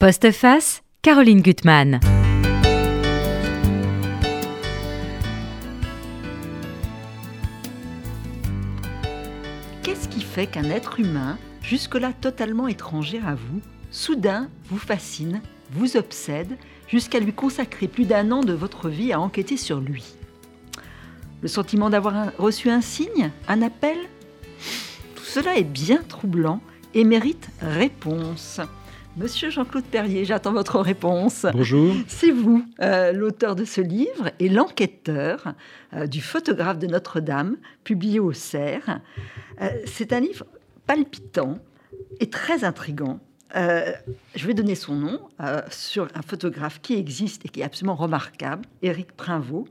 Postface, Caroline Gutmann. Qu'est-ce qui fait qu'un être humain, jusque-là totalement étranger à vous, soudain vous fascine, vous obsède, jusqu'à lui consacrer plus d'un an de votre vie à enquêter sur lui? Le sentiment d'avoir reçu un signe, un appel? Tout cela est bien troublant et mérite réponse. Monsieur Jean-Claude Perrier, j'attends votre réponse. Bonjour. C'est vous, euh, l'auteur de ce livre et l'enquêteur euh, du photographe de Notre-Dame, publié au Cerf. Euh, c'est un livre palpitant et très intrigant. Je vais donner son nom sur un photographe qui existe et qui est absolument remarquable, Éric Prinvaux.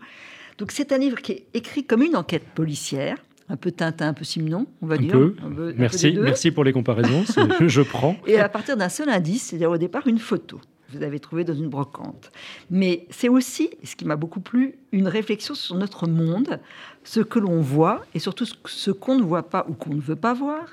Donc c'est un livre qui est écrit comme une enquête policière, un peu Tintin, un peu Simon, on va Un dire. peu. Un peu- un peu Merci, merci pour les comparaisons. Je prends. Et à partir d'un seul indice, c'est-à-dire au départ une photo que vous avez trouvée dans une brocante. Mais c'est aussi, ce qui m'a beaucoup plu, une réflexion sur notre monde, ce que l'on voit et surtout ce qu'on ne voit pas ou qu'on ne veut pas voir,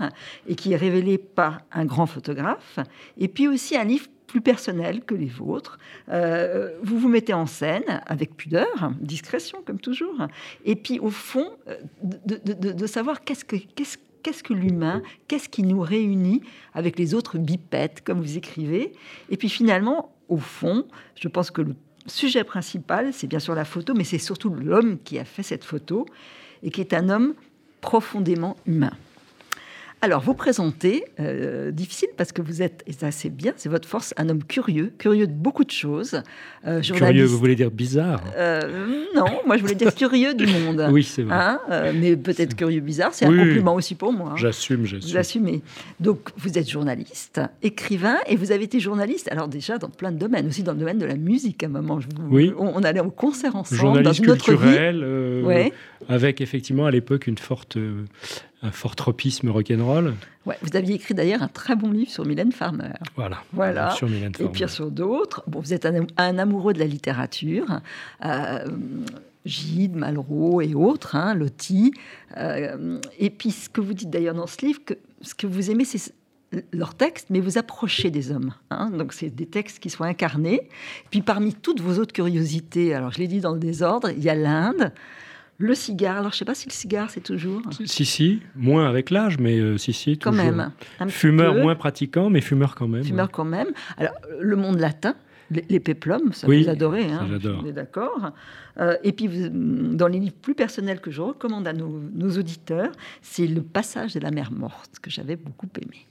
et qui est révélé par un grand photographe. Et puis aussi un livre plus personnel que les vôtres. Euh, vous vous mettez en scène avec pudeur, discrétion comme toujours, et puis au fond euh, de, savoir qu'est-ce que qu'est-ce qu'est-ce que l'humain, qu'est-ce qui nous réunit avec les autres bipèdes, comme vous écrivez. Et puis finalement, au fond, je pense que le sujet principal, c'est bien sûr la photo, mais c'est surtout l'homme qui a fait cette photo et qui est un homme profondément humain. Alors, vous présentez, euh, difficile parce que vous êtes, et ça c'est bien, c'est votre force, un homme curieux, curieux de beaucoup de choses. euh, Curieux, vous voulez dire bizarre? Euh, non, moi je voulais dire curieux du monde. Oui, c'est vrai. Hein, mais peut-être curieux bizarre, c'est Oui, un compliment aussi pour moi. hein. J'assume, Vous j'assume. assumez. Donc, vous êtes journaliste, écrivain, et vous avez été journaliste, alors déjà dans plein de domaines, aussi dans le domaine de la musique à un moment. Je vous- Oui. On, on allait au concert ensemble, Journaliste dans une autre vie. culturel, euh, Ouais. Avec effectivement à l'époque une forte, euh, un fort tropisme rock'n'roll. Ouais, vous aviez écrit d'ailleurs un très bon livre sur Mylène Farmer. Voilà. Voilà. Sur Mylène Et Farmer. puis sur d'autres. Bon, vous êtes un, un amoureux de la littérature. Euh, Gide, Malraux et autres, hein, Loti. Euh, et puis ce que vous dites d'ailleurs dans ce livre, que ce que vous aimez, c'est leurs textes, mais vous approchez des hommes. hein. donc c'est des textes qui sont incarnés. Puis parmi toutes vos autres curiosités, alors je l'ai dit dans le désordre, il y a l'Inde, le cigare. Alors je ne sais pas si le cigare c'est toujours... Si, si, moins avec l'âge, mais euh, si, si, Quand toujours. même. un petit Fumeur moins pratiquant, mais fumeur quand même. fumeur quand même. Alors, le monde latin, les, les péplums, ça Oui, vous adorez, hein, on est d'accord. Euh, et puis, vous- dans les livres plus personnels que je recommande à nos, nos auditeurs, c'est Le passage de la mer morte, que j'avais beaucoup aimé.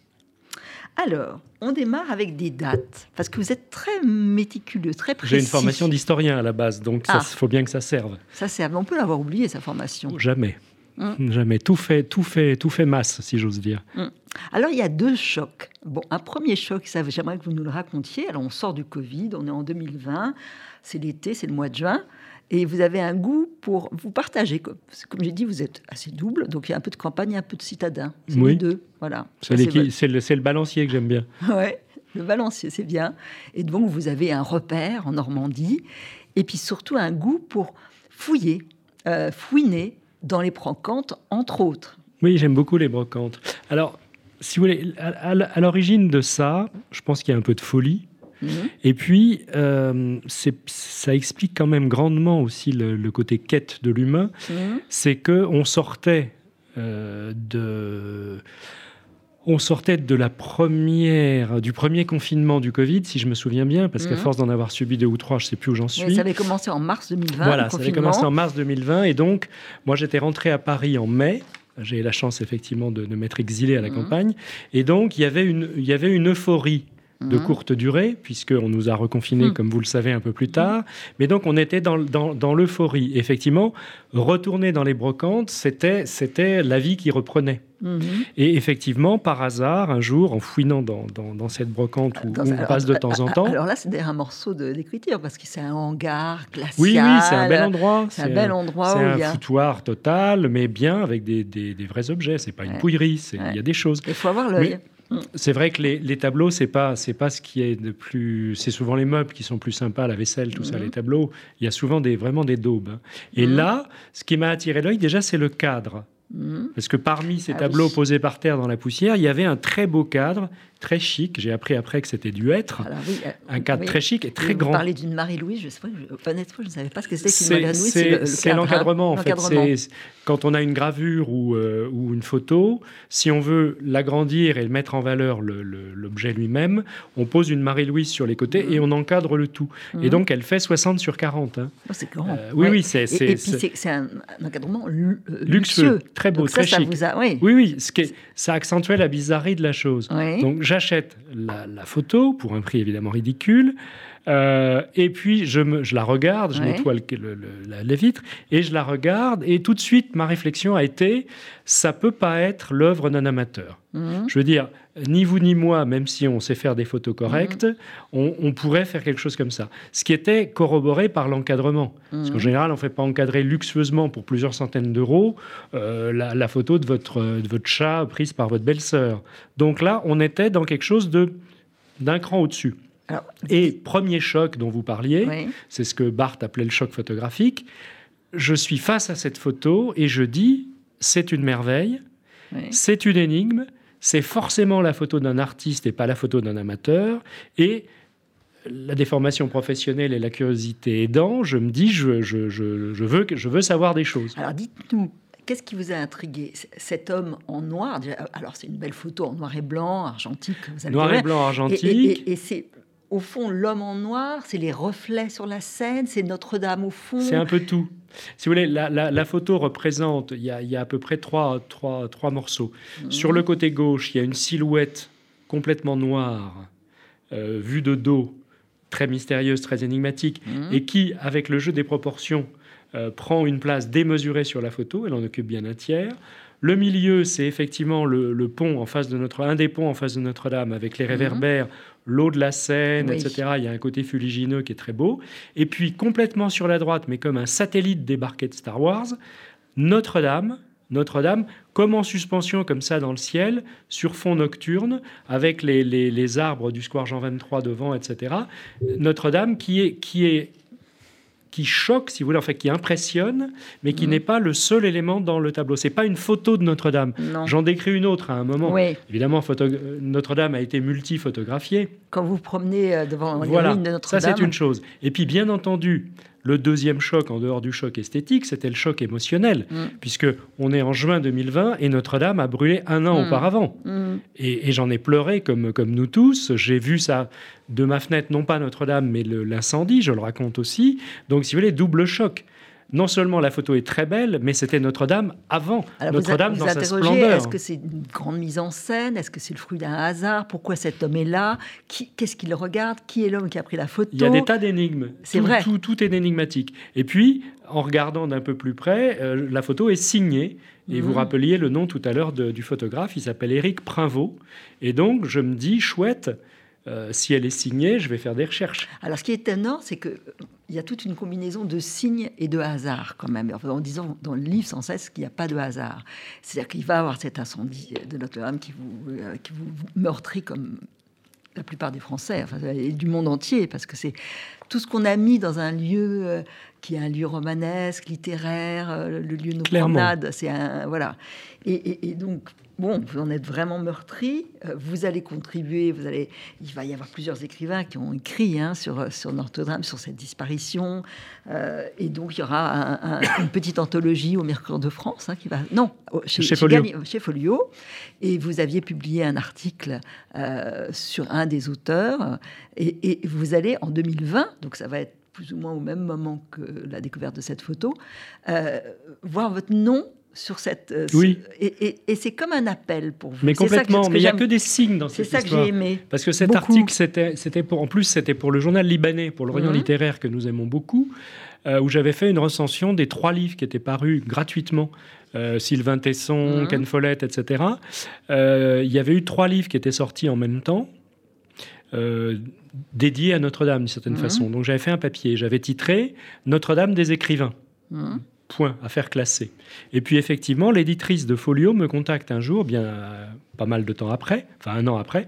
Alors, on démarre avec des dates, parce que vous êtes très méticuleux, très précis. J'ai une formation d'historien à la base, donc il Ah. faut bien que ça serve. Ça, c'est, on peut l'avoir oublié, sa formation. Jamais. Hum. Jamais. Tout fait, tout fait, tout fait masse, si j'ose dire. Alors, il y a deux chocs. Bon, un premier choc, ça, j'aimerais que vous nous le racontiez. Alors, on sort du Covid, on est en 2020, c'est l'été, c'est le mois de juin, et vous avez un goût pour vous partager. Comme, comme j'ai dit, vous êtes assez double, donc il y a un peu de campagne un peu de citadin. C'est Oui. les deux, voilà. C'est le, balancier que j'aime bien. Ouais, le balancier, c'est bien. Et donc, vous avez un repère en Normandie, et puis surtout un goût pour fouiller, euh, fouiner dans les brocantes, entre autres. Oui, j'aime beaucoup les brocantes. Alors, si vous voulez, à, à- à l'origine de ça, je pense qu'il y a un peu de folie. Et puis, euh, ça explique quand même grandement aussi le, le côté quête de l'humain. C'est que on sortait euh, de, on sortait de la première, du premier confinement du Covid, si je me souviens bien, parce qu'à Mhm. force d'en avoir subi deux ou trois, je sais plus où j'en suis. Ouais, ça avait commencé en mars 2020. Voilà, ça avait commencé en mars 2020. Et donc, moi, j'étais rentré à Paris en mai. J'ai eu la chance, effectivement, de, de m'être exilé à la Mhm. campagne. Et donc, il y avait une, il y avait une euphorie de Mhm. courte durée, puisqu'on nous a reconfinés, Mhm. comme vous le savez, un peu plus tard. Mais donc, on était dans, dans, dans l'euphorie. Effectivement, retourner dans les brocantes, c'était, c'était la vie qui reprenait. Mhm. Et effectivement, par hasard, un jour, en fouinant dans, dans, dans cette brocante où, Dans- on alors, passe de temps en temps... Alors là, c'est un morceau de- d'écriture parce que c'est un hangar glacial. oui, oui, c'est un bel endroit. C'est un bel endroit C'est où un il y a. foutoir total, mais bien avec des, des- des vrais objets. C'est pas une pouillerie, c'est- il Ouais. y a des choses. Il faut avoir l'œil. C'est vrai que les, les tableaux, c'est pas c'est pas ce qui est de plus. C'est souvent les meubles qui sont plus sympas, la vaisselle, tout ça. Mhm. Les tableaux, il y a souvent des vraiment des daubes. Et Mhm. là, ce qui m'a attiré l'œil déjà, c'est le cadre. Mhm. Parce que parmi ces Ah tableaux oui. posés par terre dans la poussière, il y avait un très beau cadre, très chic. J'ai appris après que c'était dû être. Euh, un cadre très chic et très grand. Vous parlez d'une Marie-Louise, je pas, honnêtement, je ne savais pas ce que c'était qu'une Marie-Louise. C'est l'encadrement, en fait. Quand on a une gravure ou, euh, ou, une photo, si on veut l'agrandir et mettre en valeur l'objet lui-même, on pose une Marie-Louise sur les côtés et mhm. on encadre le tout. Et mhm. donc, elle fait 60 sur 40. Hein. Oh, c'est grand. Euh, oui, oui, c'est. Et, puis, c'est un, encadrement luxueux. Très beau, très chic. oui. oui, ce qui ça accentuait la bizarrerie de la chose. Donc, j'achète la, photo pour un prix évidemment ridicule. Euh, et puis je, me, je, la regarde, je nettoie le, les vitres et je la regarde. Et tout de suite, ma réflexion a été ça peut pas être l'œuvre d'un amateur. Mhm. Je veux dire, ni vous ni moi, même si on sait faire des photos correctes, mhm. on, pourrait faire quelque chose comme ça. Ce qui était corroboré par l'encadrement. Parce qu'en mhm. général, on ne fait pas encadrer luxueusement pour plusieurs centaines d'euros euh, la, photo de votre, de votre chat prise par votre belle-sœur. Donc là, on était dans quelque chose de d'un cran au-dessus. Et premier choc dont vous parliez, c'est ce que Barthes appelait le choc photographique. Je suis face à cette photo et je dis, c'est une merveille, c'est une énigme, c'est forcément la photo d'un artiste et pas la photo d'un amateur. Et la déformation professionnelle et la curiosité aidant, je me dis, je, je, je, je veux, je veux savoir des choses. Alors dites-nous, Qu'est-ce qui vous a intrigué? Cet homme en noir, alors c'est une belle photo en noir et blanc, argentique. Vous noir et blanc, argentique. Et, c'est au fond l'homme en noir, c'est les reflets sur la scène, c'est Notre-Dame au fond. C'est un peu tout. Si vous voulez, la, photo représente, il y, a, à peu près trois, trois, trois morceaux. Mhm. Sur le côté gauche, il y a une silhouette complètement noire, euh, vue de dos, très mystérieuse, très énigmatique, mhm. et qui, avec le jeu des proportions, euh, prend une place démesurée sur la photo, elle en occupe bien un tiers. Le milieu, c'est effectivement le, pont en face de notre, un des ponts en face de Notre-Dame avec les mhm. réverbères, l'eau de la Seine, etc. Il y a un côté fuligineux qui est très beau. Et puis complètement sur la droite, mais comme un satellite débarqué de Star Wars, Notre-Dame. Notre-Dame, comme en suspension, comme ça dans le ciel, sur fond nocturne, avec les, les arbres du square Jean 23 devant, etc. Notre-Dame qui est, qui est qui choque, si vous voulez, en fait, qui impressionne, mais qui mm. n'est pas le seul élément dans le tableau. C'est pas une photo de Notre-Dame. J'en décris une autre à un moment. Évidemment, Notre-Dame a été multi-photographiée. Quand vous promenez euh, devant voilà, de Notre-Dame. Ça, c'est une chose. Et puis, bien entendu, le deuxième choc, en dehors du choc esthétique, c'était le choc émotionnel, mm. puisque on est en juin 2020 et Notre-Dame a brûlé un an mm. auparavant. Mm. Et, j'en ai pleuré comme, comme nous tous. J'ai vu ça de ma fenêtre, non pas Notre-Dame, mais l'incendie, je le raconte aussi. Donc, si vous voulez, double choc non seulement la photo est très belle, mais c'était Notre-Dame avant. Notre-Dame dans sa splendeur. Est-ce que c'est une grande mise en scène? Est-ce que c'est le fruit d'un hasard? Pourquoi cet homme est là? Qu'est-ce qu'il regarde? Qui est l'homme qui a pris la photo? Il y a des tas d'énigmes. C'est vrai. Tout, est énigmatique. Et puis, en regardant d'un peu plus près, euh, la photo est signée. Et vous mhm. rappeliez le nom tout à l'heure du photographe, il s'appelle Éric Prinvaux. Et donc, je me dis, chouette, euh, si elle est signée, je vais faire des recherches. Alors, ce qui est étonnant, c'est que il y a toute une combinaison de signes et de hasard quand même. en disant dans le livre sans cesse qu'il n'y a pas de hasard. C'est-à-dire qu'il va avoir cet incendie de Notre-Dame qui vous, euh, qui vous meurtrit comme la plupart des Français, et du monde entier, parce que c'est tout ce qu'on a mis dans un lieu euh, qui est un lieu romanesque, littéraire, le lieu de nos promenades. C'est un voilà. et, donc bon, vous en êtes vraiment meurtri, euh, vous allez contribuer, vous allez, il va y avoir plusieurs écrivains qui ont écrit hein, sur, sur Notre-Dame, sur cette disparition, euh, et donc il y aura une petite anthologie au Mercure de France hein, qui va, non, chez, Folio. chez, Folio. et vous aviez publié un article euh, sur un des auteurs, et, et vous allez en 2020, donc ça va être plus ou moins au même moment que la découverte de cette photo, voir votre nom sur cette. Euh, oui. et, c'est comme un appel pour vous. Mais complètement. mais il n'y a que des signes dans cette histoire. C'est ça que j'ai aimé. Parce que cet article, c'était pour. En plus, c'était pour le journal libanais, pour l'Orient mhm. littéraire que nous aimons beaucoup, euh, où j'avais fait une recension des trois livres qui étaient parus gratuitement. Euh, Sylvain Tesson, mhm. Ken Follett, etc. Il y avait eu trois livres qui étaient sortis en même temps. dédiés à Notre-Dame d'une certaine mhm. façon. Donc j'avais fait un papier, j'avais titré Notre-Dame des écrivains point à faire classer. Et puis effectivement, l'éditrice de Folio me contacte un jour, bien pas mal de temps après, enfin un an après,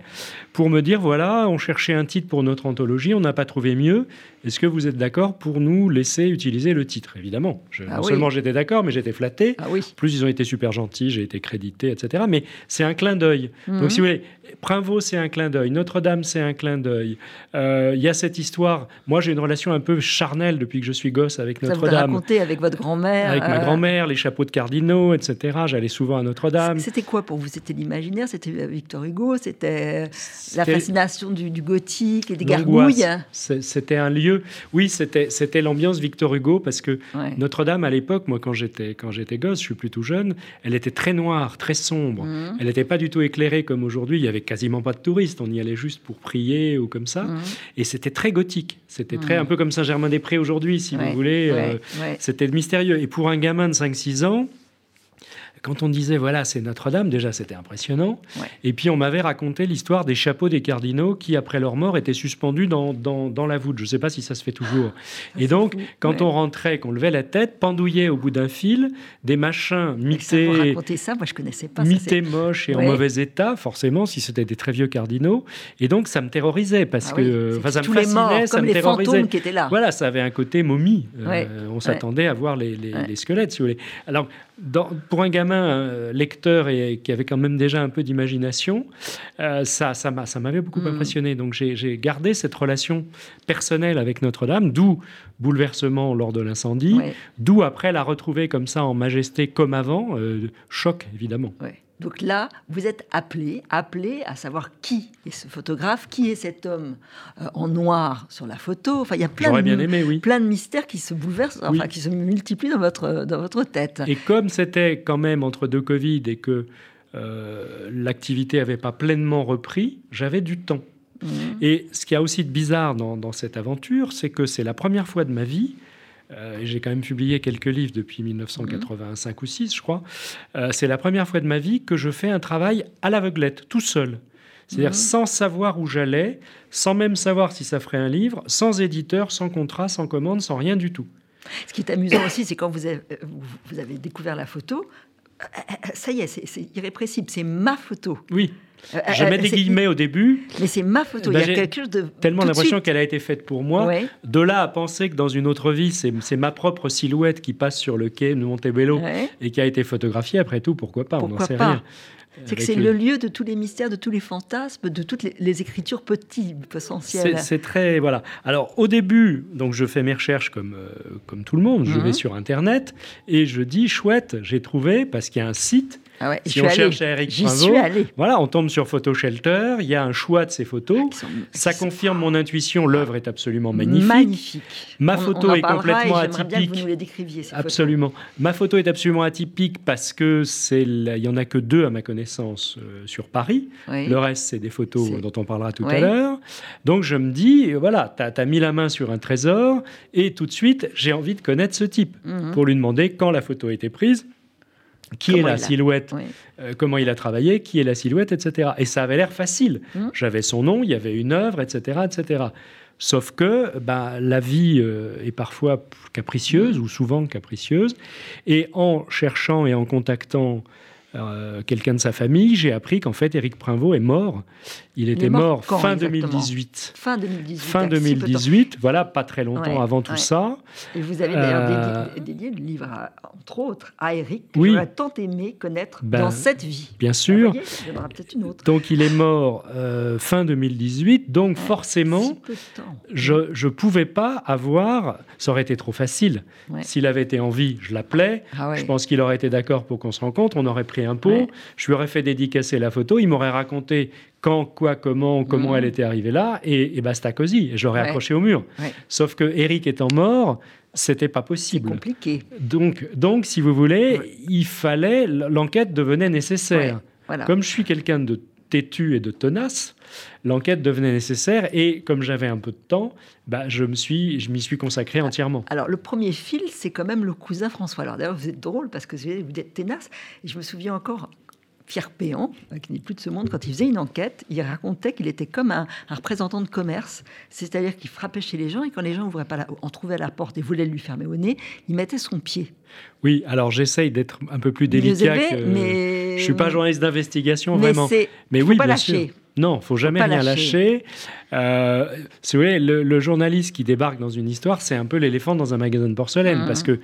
pour me dire voilà, on cherchait un titre pour notre anthologie, on n'a pas trouvé mieux. Est-ce que vous êtes d'accord pour nous laisser utiliser le titre? Évidemment. Ah non seulement j'étais d'accord, mais j'étais flatté. Ah oui. Plus ils ont été super gentils, j'ai été crédité, etc. Mais c'est un clin d'œil. Donc mhm. si vous voulez, Primevaux, c'est un clin d'œil. Notre-Dame, c'est un clin d'œil. Euh, il y a cette histoire. Moi, j'ai une relation un peu charnelle depuis que je suis gosse avec Notre-Dame. Vous raconté avec votre grand-mère. Avec ma euh, grand-mère, les chapeaux de cardinaux, etc. J'allais souvent à Notre-Dame. C'était quoi pour vous? C'était l'imaginaire C'était Victor Hugo C'était la fascination du, gothique et des gargouilles C'était un lieu. Oui, c'était l'ambiance Victor Hugo parce que Notre-Dame, à l'époque, moi, quand j'étais gosse, je suis plutôt jeune, elle était très noire, très sombre. Mhm. Elle n'était pas du tout éclairée comme aujourd'hui. Il y avait quasiment pas de touristes. On y allait juste pour prier ou comme ça. Mhm. Et c'était très gothique. C'était très mhm. un peu comme Saint-Germain-des-Prés aujourd'hui, si vous voulez. Euh, c'était mystérieux. Et pour un gamin de 5-6 ans, quand on disait voilà c'est Notre-Dame, déjà c'était impressionnant. Et puis on m'avait raconté l'histoire des chapeaux des cardinaux qui après leur mort étaient suspendus dans, dans, la voûte. Je ne sais pas si ça se fait toujours. Ah, et donc quand on rentrait, qu'on levait la tête, pendouillait au bout d'un fil des machins mités. ça, moi je connaissais pas. Mités moches et en mauvais état, forcément si c'était des très vieux cardinaux. Et donc ça me terrorisait parce ah que ça me fascinait, ça me terrorisait. Qui étaient là. Voilà, ça avait un côté momie. Euh, on s'attendait à voir les, les, squelettes, si vous voulez. Alors pour un gamin euh, lecteur et qui avait quand même déjà un peu d'imagination, euh, ça, ça m'avait beaucoup mm. impressionné. Donc j'ai gardé cette relation personnelle avec Notre-Dame, d'où bouleversement lors de l'incendie, d'où après la retrouver comme ça en majesté comme avant, euh, choc évidemment. Donc là, vous êtes appelé, appelé à savoir qui est ce photographe, qui est cet homme euh, en noir sur la photo. Enfin, il y a plein, de, plein de mystères qui se bouleversent, enfin, qui se multiplient dans votre, dans votre tête. Et comme c'était quand même entre deux Covid et que euh, l'activité n'avait pas pleinement repris, j'avais du temps. Mmh. Et ce qui a aussi de bizarre dans, dans cette aventure, c'est que c'est la première fois de ma vie euh, j'ai quand même publié quelques livres depuis 1985 ou 6, je crois. Euh, c'est la première fois de ma vie que je fais un travail à l'aveuglette, tout seul. C'est-à-dire mhm. sans savoir où j'allais, sans même savoir si ça ferait un livre, sans éditeur, sans contrat, sans commande, sans rien du tout. Ce qui est amusant aussi, c'est quand vous avez, vous avez découvert la photo, euh, ça y est, c'est irrépressible, c'est ma photo. Oui. Euh, je mets des guillemets au début. Mais c'est ma photo. il y a quelque chose de. Tellement l'impression qu'elle a été faite pour moi. De là à penser que dans une autre vie, c'est ma propre silhouette qui passe sur le quai de Montebello et qui a été photographiée. Après tout, pourquoi pas On n'en sait rien. C'est que c'est le... lieu de tous les mystères, de tous les fantasmes, de toutes les, écritures petites, essentielles. C'est très voilà. Alors au début, donc je fais mes recherches comme euh, comme tout le monde. Je mhm. vais sur internet et je dis chouette, j'ai trouvé parce qu'il y a un site ah si on cherche à Eric voilà, on tombe sur Photo Shelter, il y a un choix de ces photos. ça confirme mon intuition, l'œuvre est absolument magnifique. Ma photo est complètement atypique. vous nous les décriviez, absolument. Ma photo est absolument atypique parce que c'est il y en a que deux à ma connaissance euh, sur Paris. Le reste c'est des photos dont on parlera tout à l'heure. Donc je me dis voilà, tu as, mis la main sur un trésor et tout de suite, j'ai envie de connaître ce type mhm. pour lui demander quand la photo a été prise qui est la silhouette, euh, comment il a travaillé, qui est la silhouette, etc. Et ça avait l'air facile. Hum. J'avais son nom, il y avait une œuvre, etc., etc. Sauf que bah, la vie euh, est parfois capricieuse, hum. ou souvent capricieuse, et en cherchant et en contactant euh, quelqu'un de sa famille, j'ai appris qu'en fait, Éric Prinvaux est mort. Il était mort, fin 2018. Fin 2018. Fin 2018, voilà, pas très longtemps avant tout ça. Et vous avez d'ailleurs euh, dédié, le livre, entre autres, à Éric, que j'aurais tant aimé connaître ben, dans cette vie. Bien sûr. il y en aura peut-être une autre. Donc il est mort euh, fin 2018, donc forcément, je ne pouvais pas avoir, ça aurait été trop facile. S'il avait été en vie, je l'appelais. Ah je pense qu'il aurait été d'accord pour qu'on se rencontre, on aurait pris je lui aurais fait dédicacer la photo, il m'aurait raconté quand, quoi, comment, comment mmh. elle était arrivée là, et, et basta cosy, j'aurais accroché au mur. Sauf que Eric étant mort, c'était pas possible. compliqué. Donc, donc, si vous voulez, il fallait, l'enquête devenait nécessaire. Comme je suis quelqu'un de têtu et de tenace, l'enquête devenait nécessaire et comme j'avais un peu de temps, bah, je me suis, je m'y suis consacré entièrement. Alors le premier fil, c'est quand même le cousin François. Alors d'ailleurs, vous êtes drôle parce que vous êtes tenace. Et je me souviens encore Pierre Péan, euh, qui n'est plus de ce monde, quand il faisait une enquête, il racontait qu'il était comme un, représentant de commerce, c'est-à-dire qu'il frappait chez les gens et quand les gens ouvraient pas la, en trouvaient la porte et voulaient lui fermer au nez, il mettait son pied. Oui, alors j'essaye d'être un peu plus délicat. que... mais... Je suis pas journaliste d'investigation vraiment. Mais oui, pas lâcher. Non, faut jamais rien lâcher. Euh, si vous voulez, le, journaliste qui débarque dans une histoire, c'est un peu l'éléphant dans un magasin de porcelaine, mmh. parce que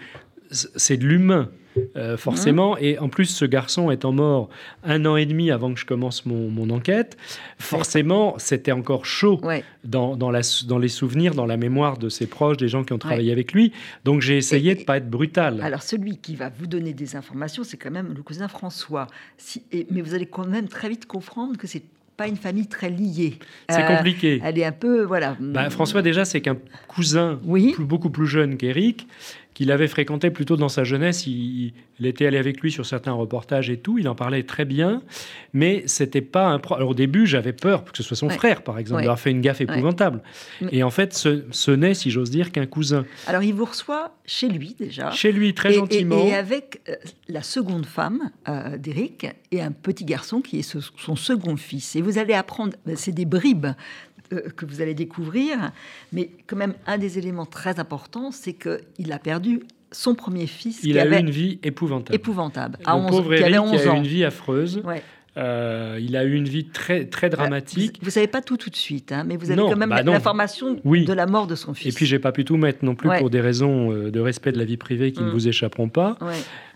c'est de l'humain. Euh, forcément. Et en plus, ce garçon étant mort un an et demi avant que je commence mon, enquête, forcément, c'était encore chaud dans, dans, la, dans, les souvenirs, dans la mémoire de ses proches, des gens qui ont travaillé avec lui. Donc j'ai essayé de ne pas être brutal. Alors celui qui va vous donner des informations, c'est quand même le cousin François. Si, mais vous allez quand même très vite comprendre que c'est pas une famille très liée. C'est euh, compliqué. Elle est un peu, voilà. Bah, François, déjà, c'est qu'un cousin oui. beaucoup plus jeune qu'Éric qu'il avait fréquenté plutôt dans sa jeunesse. Il, était allé avec lui sur certains reportages et tout. Il en parlait très bien, mais c'était pas un. Alors au début, j'avais peur que ce soit son frère, par exemple, d'avoir fait une gaffe épouvantable. Et en fait, ce, n'est, si j'ose dire, qu'un cousin. Alors il vous reçoit chez lui déjà. Chez lui, très gentiment. Et, avec euh, la seconde femme euh, d'Éric et un petit garçon qui est son second fils. Et vous allez apprendre, ben, c'est des bribes euh, que vous allez découvrir. Mais quand même, un des éléments très importants, c'est qu'il a perdu son premier fils. Il a eu une vie épouvantable. Épouvantable. À 11, pauvre Eric, a eu une vie affreuse. Euh, il a eu une vie très, très dramatique. Vous ne savez pas tout tout de suite, hein, mais vous avez quand même bah l'information de la mort de son fils. Et puis, j'ai pas pu tout mettre non plus pour des raisons euh, de respect de la vie privée qui ne mm. vous échapperont pas.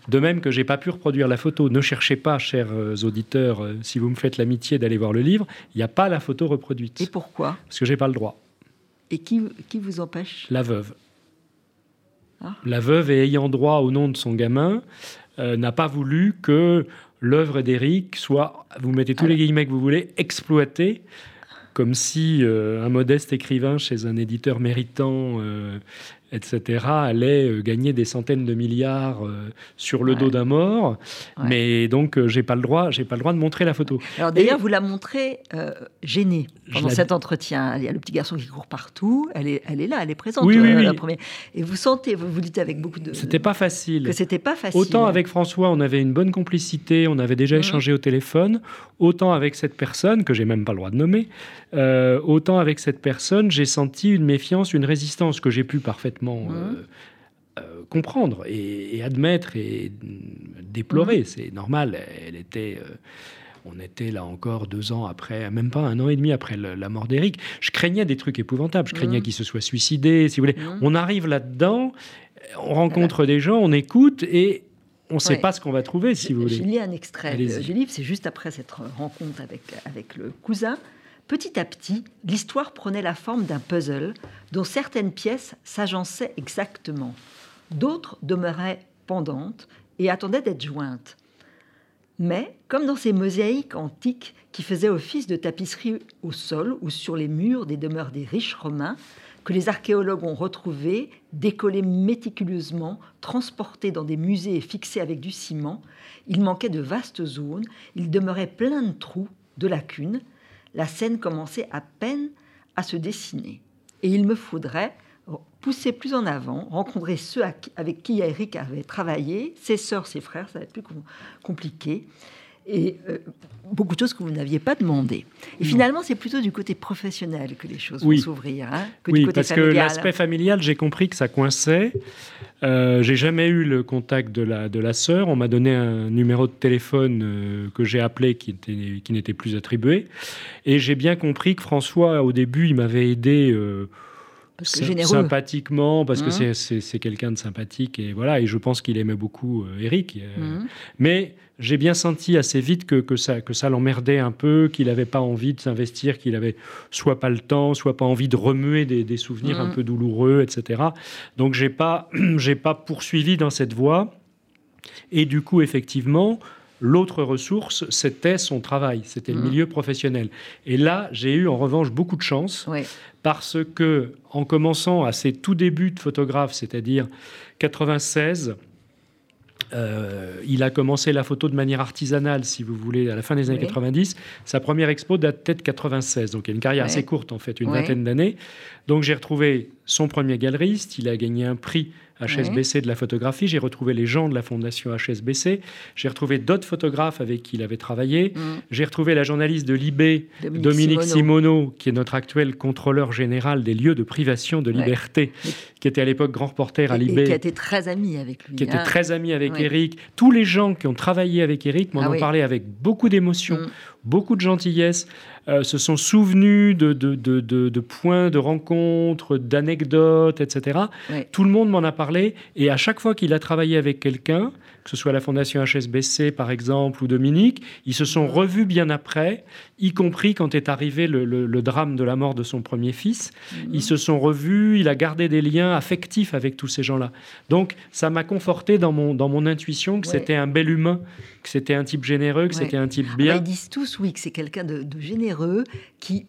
De même que j'ai pas pu reproduire la photo. Ne cherchez pas, chers euh, auditeurs, euh, si vous me faites l'amitié d'aller voir le livre, il n'y a pas la photo reproduite. Et pourquoi? Parce que j'ai pas le droit. Et qui, qui vous empêche? La veuve. Ah. La veuve, ayant droit au nom de son gamin, euh, n'a pas voulu que l'œuvre d'Éric soit, vous mettez tous les guillemets que vous voulez, exploitée comme si un modeste écrivain chez un éditeur méritant etc., allait euh, gagner des centaines de milliards euh, sur le dos d'un mort. Mais donc, euh, j'ai pas le droit, j'ai pas le droit de montrer la photo. Alors d'ailleurs, vous la montrez gênée pendant cet entretien. Il y a le petit garçon qui court partout. Elle est, elle est là, elle est présente. Oui, oui, la première. Et vous sentez, vous vous dites avec beaucoup de. C'était pas facile. Que c'était pas facile. Autant avec François, on avait une bonne complicité, on avait déjà mmh. échangé au téléphone. Autant avec cette personne que j'ai même pas le droit de nommer. autant avec cette personne, j'ai senti une méfiance, une résistance que j'ai pu parfaitement Mmh. Euh, euh, comprendre et, admettre et déplorer. Mmh. C'est normal. Elle était. Euh, on était là encore deux ans après, même pas un an et demi après la mort d'Éric. Je craignais des trucs épouvantables. Je craignais mmh. qu'il se soit suicidé, si vous voulez. On arrive là-dedans, on rencontre des gens, on écoute et on ne sait pas ce qu'on va trouver, si vous voulez. J'ai lu un extrait du livre, c'est juste après cette rencontre avec, avec le cousin. Petit à petit, l'histoire prenait la forme d'un puzzle dont certaines pièces s'agençaient exactement. D'autres demeuraient pendantes et attendaient d'être jointes. Mais, comme dans ces mosaïques antiques qui faisaient office de tapisserie au sol ou sur les murs des demeures des riches romains, que les archéologues ont retrouvées, décollées méticuleusement, transportées dans des musées et fixées avec du ciment, il manquait de vastes zones, il demeurait plein de trous, de lacunes, la scène commençait à peine à se dessiner. Et il me faudrait pousser plus en avant, rencontrer ceux avec qui Eric avait travaillé, ses sœurs, ses frères, ça va être plus compliqué, et euh, beaucoup de choses que vous n'aviez pas demandé. Et finalement, c'est plutôt du côté professionnel que les choses vont s'ouvrir. Hein, que oui, du côté parce que l'aspect familial, j'ai compris que ça coinçait. Euh, j'ai jamais eu le contact de la, de la sœur. On m'a donné un numéro de téléphone euh, que j'ai appelé qui, était, qui n'était plus attribué. Et j'ai bien compris que François, au début, il m'avait aidé. Euh, sympathiquement parce que mmh. c'est quelqu'un de sympathique et voilà et je pense qu'il aimait beaucoup Eric mmh. mais j'ai bien senti assez vite que, que ça, que ça l'emmerdait un peu, qu'il n'avait pas envie de s'investir, qu'il avait soit pas le temps, soit pas envie de remuer des, souvenirs un mmh. peu douloureux, etc. Donc j'ai pas, j'ai pas poursuivi dans cette voie. Et du coup, effectivement, L'autre ressource, c'était son travail, c'était le mmh. milieu professionnel. Et là, j'ai eu en revanche beaucoup de chance parce que, en commençant à ses tout débuts de photographe, c'est-à-dire 96, euh, il a commencé la photo de manière artisanale, si vous voulez, à la fin des années 90. Sa première expo date de 96, donc il a une carrière assez courte en fait, une vingtaine d'années. Donc j'ai retrouvé son premier galeriste, il a gagné un prix HSBC de la photographie. J'ai retrouvé les gens de la fondation HSBC. J'ai retrouvé d'autres photographes avec qui il avait travaillé. Mm. J'ai retrouvé la journaliste de l'IB, Dominique, Simoneau. qui est notre actuel contrôleur général des lieux de privation de liberté, qui était à l'époque grand reporter à l'IB. qui a été très ami avec lui. Qui était hein. très ami avec Eric. Tous les gens qui ont travaillé avec Eric m'en ah ont parlé avec beaucoup d'émotion, mm. beaucoup de gentillesse. Euh, se sont souvenus de, de, de, de points de rencontres, d'anecdotes, etc. Tout le monde m'en a parlé. Et à chaque fois qu'il a travaillé avec quelqu'un, que ce soit la Fondation HSBC par exemple ou Dominique, ils se sont revus bien après, y compris quand est arrivé le, drame de la mort de son premier fils. Mhm. Ils se sont revus, il a gardé des liens affectifs avec tous ces gens-là. Donc ça m'a conforté dans mon, dans mon intuition que c'était un bel humain, que c'était un type généreux, que c'était un type bien. ils disent tous, oui, que c'est quelqu'un de, de généreux qui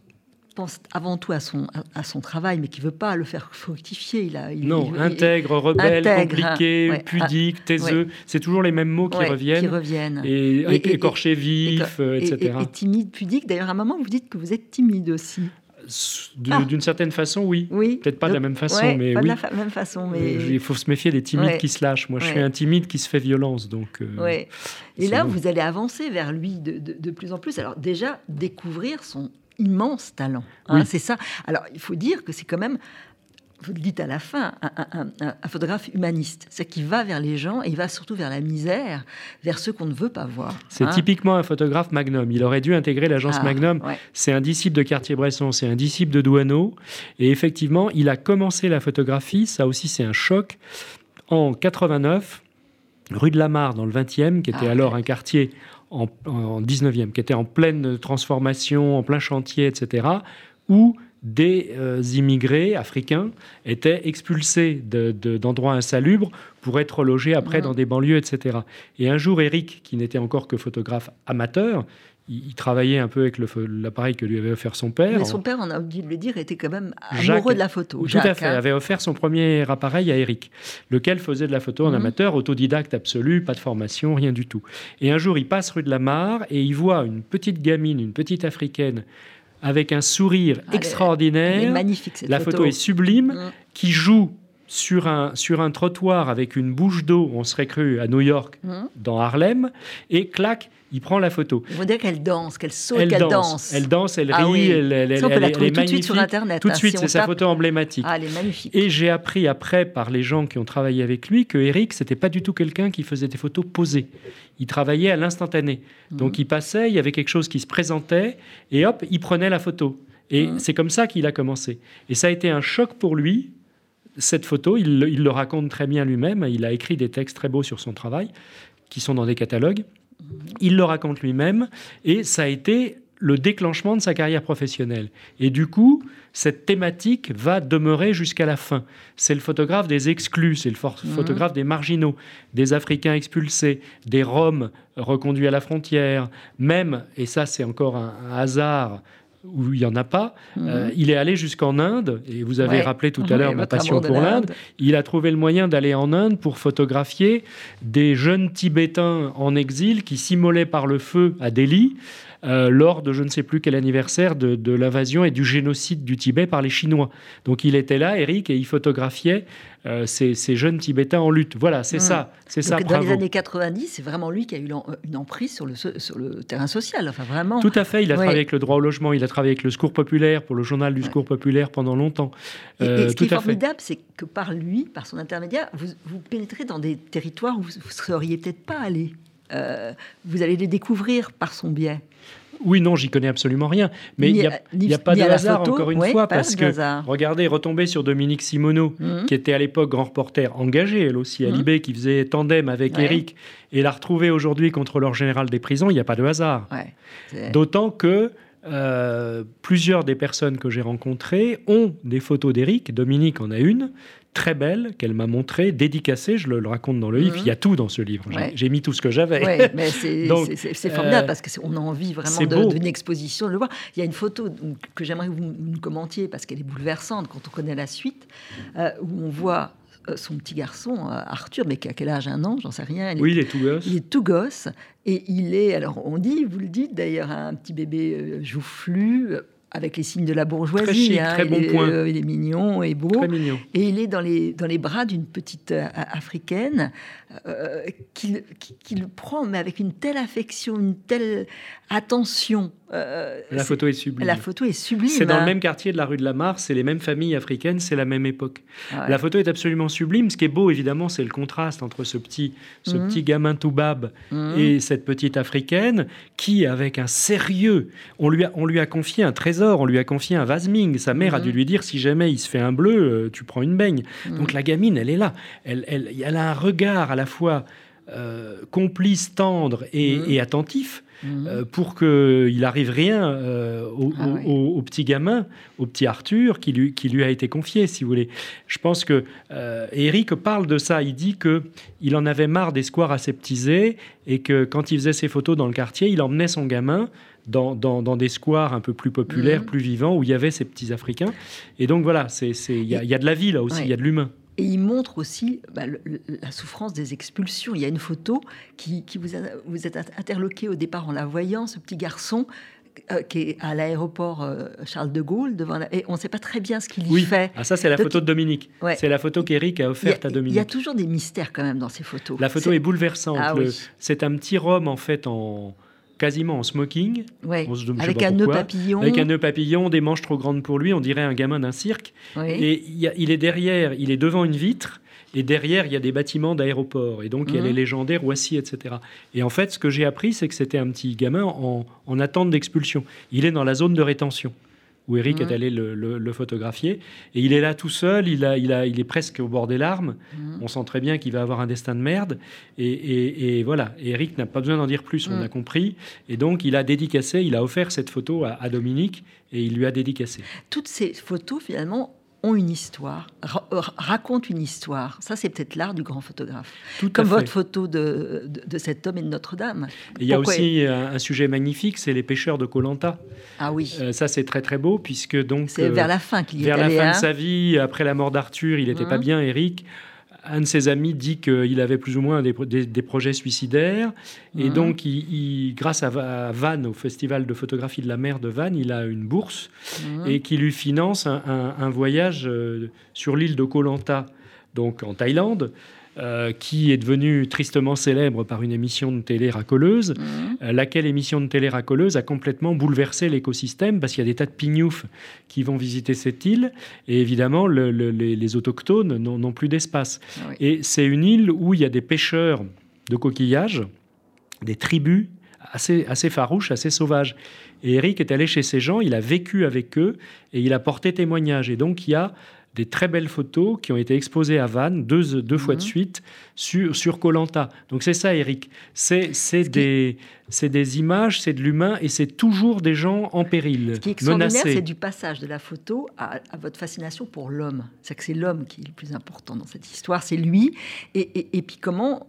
pense avant tout à son, à, son travail, mais qui veut pas le faire fructifier. Il a, non, intègre, rebelle, compliqué, pudique, taiseux. C'est toujours les mêmes mots qui reviennent. Qui reviennent. Et, écorché vif, etc. Et, timide, pudique. D'ailleurs, à un moment, vous dites que vous êtes timide aussi. Ah. D'une certaine façon, oui. oui. Peut-être pas de la même façon, mais pas oui. de la même façon, mais il faut se méfier des timides qui se lâchent. Moi, je suis un timide qui se fait violence, donc. Euh, et là, vous allez avancer vers lui de, de, de, plus en plus. Alors déjà, découvrir son immense talent. Hein, c'est ça. Alors, il faut dire que c'est quand même vous le dites à la fin, un, photographe humaniste. C'est qui va vers les gens et il va surtout vers la misère, vers ceux qu'on ne veut pas voir. C'est hein. typiquement un photographe Magnum. Il aurait dû intégrer l'agence ah, Magnum. C'est un disciple de Cartier-Bresson, c'est un disciple de Douaneau. Et effectivement, il a commencé la photographie, ça aussi c'est un choc, en 89, rue de la Mare, dans le 20e, qui était ah, alors un quartier en, 19e, qui était en pleine transformation, en plein chantier, etc., où des euh, immigrés africains étaient expulsés d'endroits insalubres pour être logés après dans des banlieues, etc. Et un jour, Eric, qui n'était encore que photographe amateur, il, travaillait un peu avec l'appareil que lui avait offert son père. Mais son père, on a oublié de le dire, était quand même amoureux de la photo. Tout à fait, hein. avait offert son premier appareil à Eric, lequel faisait de la photo en mhm. amateur, autodidacte absolu, pas de formation, rien du tout. Et un jour, il passe rue de la Mare et il voit une petite gamine, une petite africaine, avec un sourire extraordinaire. Elle est magnifique cette la photo. est sublime, mhm. qui joue sur un, sur un trottoir avec une bouche d'eau, on serait cru à New York, mhm. dans Harlem, et clac, il prend la photo. Il faut dire qu'elle danse, qu'elle saute, qu'elle danse. Elle danse, elle ah rit, elle, elle, elle, elle, est tout magnifique. de suite sur Internet. Tout de hein, suite, c'est sa photo emblématique. Ah, elle est magnifique. Et j'ai appris après par les gens qui ont travaillé avec lui que Eric, c'était pas du tout quelqu'un qui faisait des photos posées. Il travaillait à l'instantané. Mhm. Donc il passait, il y avait quelque chose qui se présentait, et hop, il prenait la photo. Et mhm. c'est comme ça qu'il a commencé. Et ça a été un choc pour lui. Cette photo, il, il le raconte très bien lui-même. Il a écrit des textes très beaux sur son travail, qui sont dans des catalogues. Il le raconte lui-même et ça a été le déclenchement de sa carrière professionnelle. Et du coup, cette thématique va demeurer jusqu'à la fin. C'est le photographe des exclus, c'est le mhm. photographe des marginaux, des Africains expulsés, des Roms reconduits à la frontière, même, et ça c'est encore un hasard, où il n'y en a pas. Mhm. Euh, il est allé jusqu'en Inde, et vous avez rappelé tout à l'heure ma passion pour l'Inde. Il a trouvé le moyen d'aller en Inde pour photographier des jeunes Tibétains en exil qui s'immolaient par le feu à Delhi. Euh, lors de je ne sais plus quel anniversaire de, l'invasion et du génocide du Tibet par les Chinois. Donc il était là, Eric, et il photographiait euh, ces, jeunes Tibétains en lutte. Voilà, c'est ça, c'est ça. Dans les années 90, c'est vraiment lui qui a eu une emprise sur le, sur le terrain social. Enfin, vraiment. Tout à fait. Il a travaillé avec le droit au logement, il a travaillé avec le Secours populaire pour le journal du Secours populaire pendant longtemps. et, euh, ce qui est formidable, c'est que par lui, par son intermédiaire, vous, vous pénétrez dans des territoires où vous ne seriez peut-être pas allé. Vous allez les découvrir par son biais. Oui, non, j'y connais absolument rien. Mais il n'y a, pas de hasard, encore une fois, parce que, regardez, retomber sur Dominique Simoneau, mhm. qui était à l'époque grand reporter engagé, elle aussi, à mmh. qui faisait tandem avec Eric, et la retrouver aujourd'hui contre leur général des prisons, il n'y a pas de hasard. D'autant que euh, plusieurs des personnes que j'ai rencontrées ont des photos d'Eric, Dominique en a une, très belle qu'elle m'a montrée, dédicacée, je le, raconte dans le livre, mhm. il y a tout dans ce livre, j'ai mis tout ce que j'avais. Oui, mais c'est formidable euh, parce qu'on a envie vraiment d'une exposition de le voir. Il y a une photo que j'aimerais que vous nous commentiez parce qu'elle est bouleversante quand on connaît la suite, euh, où on voit son petit garçon, Arthur, mais qui a quel âge Un an J'en sais rien. oui, il est tout gosse. Il est tout gosse. Et il est, alors on dit, vous le dites d'ailleurs, un petit bébé joufflu, avec les signes de la bourgeoisie. Très, hein, très bon il, point. Euh, il est mignon et beau. Très mignon. Et il est dans les, dans les bras d'une petite euh, africaine euh, qu'il prend, mais avec une telle affection, une telle attention. Euh, la photo est sublime. La photo est sublime. C'est dans le hein. même quartier de la rue de la Mare, c'est les mêmes familles africaines, c'est la même époque. Ah La photo est absolument sublime. Ce qui est beau, évidemment, c'est le contraste entre ce petit, ce Mhm. petit gamin tout bab Mhm. et cette petite africaine qui, avec un sérieux, on lui, a, on lui a confié un trésor, on lui a confié un vase Ming. Sa mère a Mhm. dû lui dire si jamais il se fait un bleu, euh, tu prends une baigne. Mhm. Donc la gamine, elle est là. Elle, elle, elle a un regard à la fois euh, complice, tendre et, Mhm. et attentif. Mhm. euh, pour qu'il arrive rien euh, au, Ah au- oui. au- au petit gamin, au petit Arthur, qui lui, qui lui a été confié, si vous voulez. Je pense que euh, Eric parle de ça. Il dit que il en avait marre des squares aseptisés et que quand il faisait ses photos dans le quartier, il emmenait son gamin dans, dans- dans des squares un peu plus populaires, Mhm. plus vivants, où il y avait ces petits Africains. Et donc voilà, il y, a- il y a de la vie là aussi, il Ouais. y a de l'humain. Et il montre aussi bah, le- la souffrance des expulsions. Il y a une photo qui, qui vous, a, vous êtes interloqué au départ en la voyant, ce petit garçon euh, qui est à l'aéroport euh, Charles de Gaulle, devant la- et on ne sait pas très bien ce qu'il y Oui, fait. ah, ça c'est la Donc, photo de Dominique. Ouais. C'est la photo qu'Eric a Il offerte a, à il Dominique. y a toujours des mystères quand même dans ces photos. La photo est bouleversante. Ah oui. C'est un petit homme en fait en quasiment en smoking, Ouais, On se avec un nœud papillon. avec un nœud papillon, des manches trop grandes pour lui. On dirait un gamin d'un cirque. Et il, y a- il est derrière, il est devant une vitre. Et derrière, il y a des bâtiments d'aéroport. Et donc, il y a les légendaires Roissy, etc. Et en fait, ce que j'ai appris, c'est que c'était un petit gamin en, en attente d'expulsion. Il est dans la zone de rétention où Eric est allé le, le- le photographier. Et il est là tout seul, il, a, il, a, il est presque au bord des larmes. Mhm. On sent très bien qu'il va avoir un destin de merde. Et, et- et voilà, Et Eric n'a pas besoin d'en dire plus, on Mm. a compris. Et donc, il a dédicacé, il a offert cette photo à, à Dominique et il lui a dédicacé. Toutes ces photos, finalement, ont une histoire, euh, racontent une histoire. Ça, c'est peut-être l'art du grand photographe. Tout Comme votre photo de, de, de cet homme et de Notre-Dame. Il y a aussi un, un sujet magnifique, c'est les pêcheurs de Colanta. Ah oui, ça, c'est très très beau, puisque donc c'est euh, vers la fin qu'il y est vers la fin hein. de sa vie, après la mort d'Arthur, il n'était pas Mhm. bien, Eric. Un de ses amis dit qu'il avait plus ou moins des, pro- des- des projets suicidaires. Et Mhm. donc, il, il- grâce à, Va- à Vannes, au Festival de photographie de la mer de Vannes, il a une bourse Mhm. et qui lui finance un, un- un voyage euh, sur l'île de Koh Lanta, donc en Thaïlande, euh, qui est devenue tristement célèbre par une émission de télé racoleuse, Mhm. euh, laquelle émission de télé racoleuse a complètement bouleversé l'écosystème parce qu'il y a des tas de pignoufs qui vont visiter cette île et évidemment le- le- les, les autochtones n'ont plus d'espace. Oui. Et c'est une île où il y a des pêcheurs de coquillages, des tribus assez, assez farouches, assez sauvages. Et Eric est allé chez ces gens, il a vécu avec eux et il a porté témoignage. Et donc il y a des très belles photos qui ont été exposées à Vannes deux, deux fois de Mhm. suite sur sur Colanta. Donc c'est ça, Eric. C'est Ce qui- des c'est des images, c'est de l'humain et c'est toujours des gens en péril, Ce qui est extraordinaire, c'est du passage de la photo à, à votre fascination pour l'homme. C'est que c'est l'homme qui est le plus important dans cette histoire, c'est lui. Et, et- et puis comment,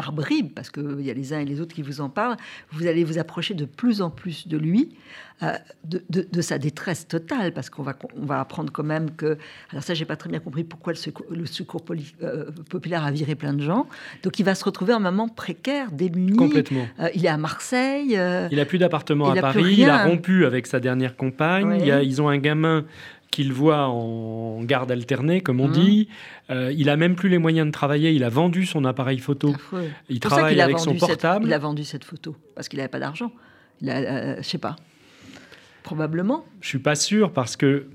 par bribes, parce qu'il y a les uns et les autres qui vous en parlent, vous allez vous approcher de plus en plus de lui, euh, de, de- de sa détresse totale, parce qu'on va, on va apprendre quand même que... Alors ça, j'ai pas très bien compris pourquoi le secours, le secours poli- euh, populaire a viré plein de gens. Donc il va se retrouver en moment précaire, démuni. Complètement. Euh, il est à Marseille. Il a plus d'appartement à Paris, il a rompu avec sa dernière compagne, Ouais. il y a- ils ont un gamin qu'il voit en garde alternée, comme on Mhm. dit. Euh, il a même plus les moyens de travailler, il a vendu son appareil photo. affreux. Il pour travaille avec son cette- portable. il a vendu cette photo parce qu'il n'avait pas d'argent. Euh, je sais pas. Probablement. Je suis pas sûr parce que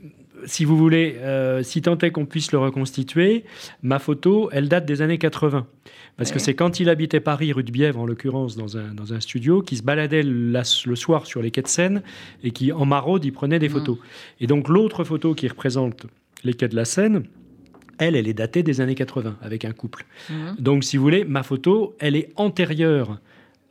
si vous voulez, euh, si tant est qu'on puisse le reconstituer, ma photo, elle date des années 80. Parce que c'est quand il habitait Paris, rue de Bièvre, en l'occurrence, dans un, dans un studio, qui se baladait la- le soir sur les quais de Seine et qui, en maraude, il prenait des Mhm. photos. Et donc, l'autre photo qui représente les quais de la Seine, elle, elle est datée des années 80, avec un couple. Mhm. Donc, si vous voulez, ma photo, elle est antérieure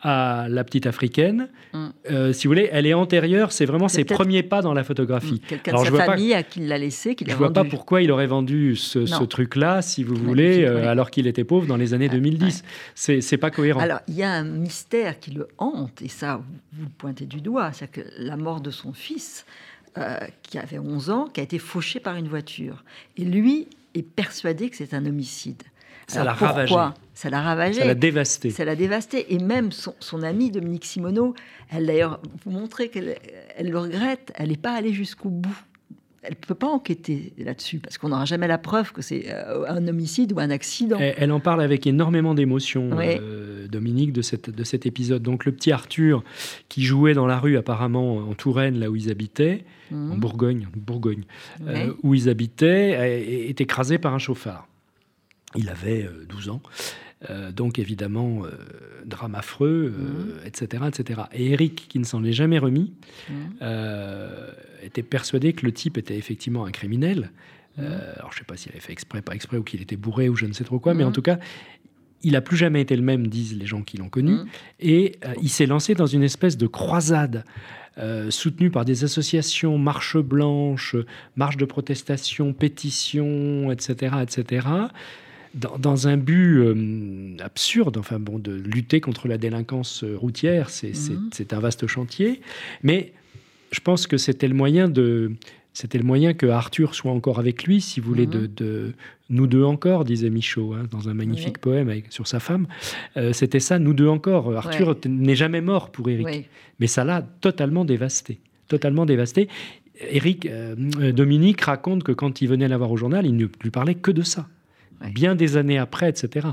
à la petite africaine. Mm. Euh, si vous voulez, elle est antérieure, c'est vraiment ses premiers pas dans la photographie. Mm. Quelqu'un de je sa vois pas- famille à qui l'a laissé, qu'il a Je vois vendu. pas pourquoi il aurait vendu ce, truc-là, si vous voulez, euh, ouais. alors qu'il était pauvre dans les années Ah, 2010. C'est C'est pas cohérent. Alors, il y a un mystère qui le hante, et ça, vous, vous le pointez du doigt, c'est que la mort de son fils, euh, qui avait 11 ans, qui a été fauché par une voiture. Et lui est persuadé que c'est un homicide. Ça l'a ravagé. Ça l'a ravagé. Ça l'a dévasté. Ça l'a dévasté. Et même son, son amie Dominique Simoneau, elle d'ailleurs, vous montrez qu'elle elle le regrette, elle n'est pas allée jusqu'au bout elle ne peut pas enquêter là-dessus parce qu'on n'aura jamais la preuve que c'est euh, un homicide ou un accident. Elle, en parle avec énormément d'émotion, euh, Dominique, de, cette, de cet épisode. Donc le petit Arthur qui jouait dans la rue apparemment en Touraine, là où ils habitaient, mhm. en Bourgogne, Bourgogne euh, où ils habitaient, est écrasé par un chauffard. Il avait 12 ans. Euh, donc évidemment, euh, drame affreux, etc., euh, etc. Et Eric, qui ne s'en est jamais remis, était persuadé que le type était effectivement un criminel. alors je ne sais pas s'il avait fait exprès, pas exprès, ou qu'il était bourré, ou je ne sais trop quoi, mais en tout cas, il n'a plus jamais été le même, disent les gens qui l'ont connu, et il s'est lancé dans une espèce de croisade. soutenue par des associations, marches blanches, marches de protestation, pétitions, etc., etc., dans, un but euh, absurde, enfin bon, de lutter contre la délinquance euh, routière, mhm. c'est un vaste chantier. Mais je pense que c'était le moyen de, c'était le moyen que Arthur soit encore avec lui, si vous voulez, de, mhm. nous deux encore, disait Michaud, hein, dans un magnifique poème sur sa femme. Euh, c'était ça, nous deux encore. Arthur n'est jamais mort pour Eric, mais ça l'a totalement dévasté, totalement dévasté. Eric, Dominique raconte que quand il venait la voir au journal, il ne lui parlait que de ça bien des années après, etc.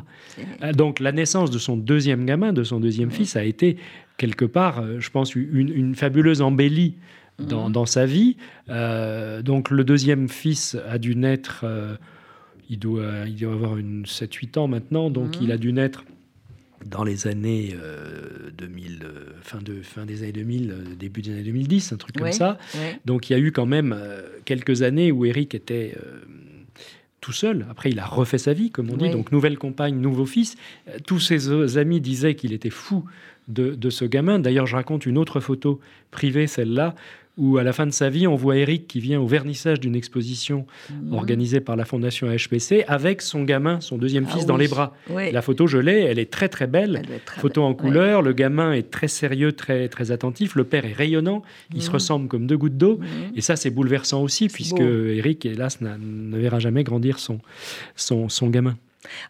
Euh, donc la naissance de son deuxième gamin, de son deuxième fils, a été quelque part, euh, je pense, une, fabuleuse embellie dans, mhm. sa vie. Euh, donc le deuxième fils a dû naître, il, doit, il doit avoir une 7-8 ans maintenant, donc mhm. il a dû naître dans les années 2000, fin, de, fin des années 2000, début des années 2010, un truc comme ça. Donc il y a eu quand même quelques années où Eric était tout seul. Après, il a refait sa vie, comme on dit. Donc, nouvelle compagne, nouveau fils. Euh, tous ses amis disaient qu'il était fou de, de ce gamin. D'ailleurs, je raconte une autre photo privée, celle-là, où à la fin de sa vie, on voit Eric qui vient au vernissage d'une exposition mhm. organisée par la fondation HPC avec son gamin, son deuxième ah fils, dans les bras. La photo, je l'ai, elle est très très belle. photo en couleur, le gamin est très sérieux, très, très attentif, le père est rayonnant, ils se mhm. ressemblent comme deux gouttes d'eau. Mhm. Et ça, c'est bouleversant aussi, puisque Eric, hélas, ne verra jamais grandir son, son, son gamin.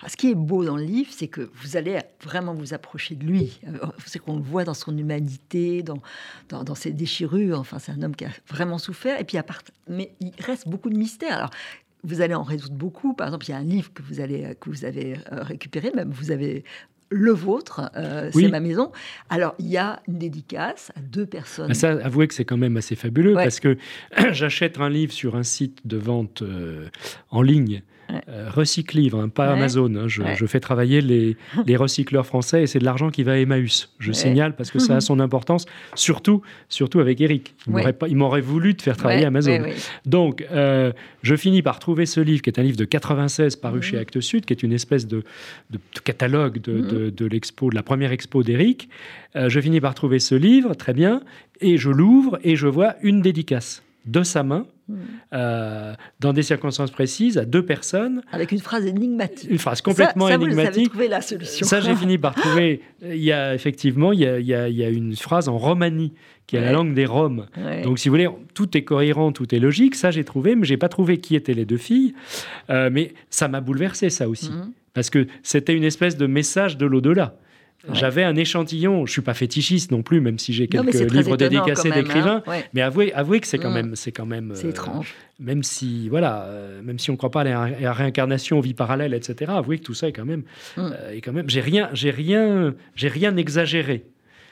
Ah, ce qui est beau dans le livre, c'est que vous allez vraiment vous approcher de lui. Euh, c'est qu'on le voit dans son humanité, dans, dans, ses déchirures. Enfin, c'est un homme qui a vraiment souffert. Et puis, à part, mais il reste beaucoup de mystères. Alors, vous allez en résoudre beaucoup. Par exemple, il y a un livre que vous, allez, que vous avez euh, récupéré, même vous avez le vôtre, euh, c'est ma maison. Alors, il y a une dédicace à deux personnes. Ah, ça, avouez que c'est quand même assez fabuleux parce que j'achète un livre sur un site de vente en ligne euh, recycle livre, hein, pas Amazon. Hein. je, fais travailler les, les recycleurs français et c'est de l'argent qui va à Emmaüs. Je signale parce que ça a son importance, surtout, surtout avec Eric. Il m'aurait voulu te faire travailler Amazon. Donc, euh, je finis par trouver ce livre qui est un livre de 96 paru mhm. chez Actes Sud, qui est une espèce de, catalogue de, mhm. de, l'expo, de la première expo d'Eric. Euh, je finis par trouver ce livre, très bien, et je l'ouvre et je vois une dédicace de sa main euh, dans des circonstances précises, à deux personnes. Avec une phrase énigmatique. Une phrase complètement ça, énigmatique. Vous avez trouvé la solution. Ça, j'ai fini par trouver. Il y a effectivement, il y a, il y a, une phrase en romanie qui est la langue des Roms. Donc, si vous voulez, tout est cohérent, tout est logique. Ça, j'ai trouvé, mais j'ai pas trouvé qui étaient les deux filles. Euh, mais ça m'a bouleversé, ça aussi. Mhm. Parce que c'était une espèce de message de l'au-delà. J'avais un échantillon. Je suis pas fétichiste non plus, même si j'ai quelques livres dédicacés hein. d'écrivains. Mais avouez, avouez que c'est quand, mm. même, c'est quand même, c'est étrange. Euh, même si, voilà, euh, même si on ne croit pas à la, réincarnation, aux vies parallèles, etc. Avouez que tout ça est quand même, mm. euh, quand même. J'ai rien, j'ai rien, j'ai rien exagéré.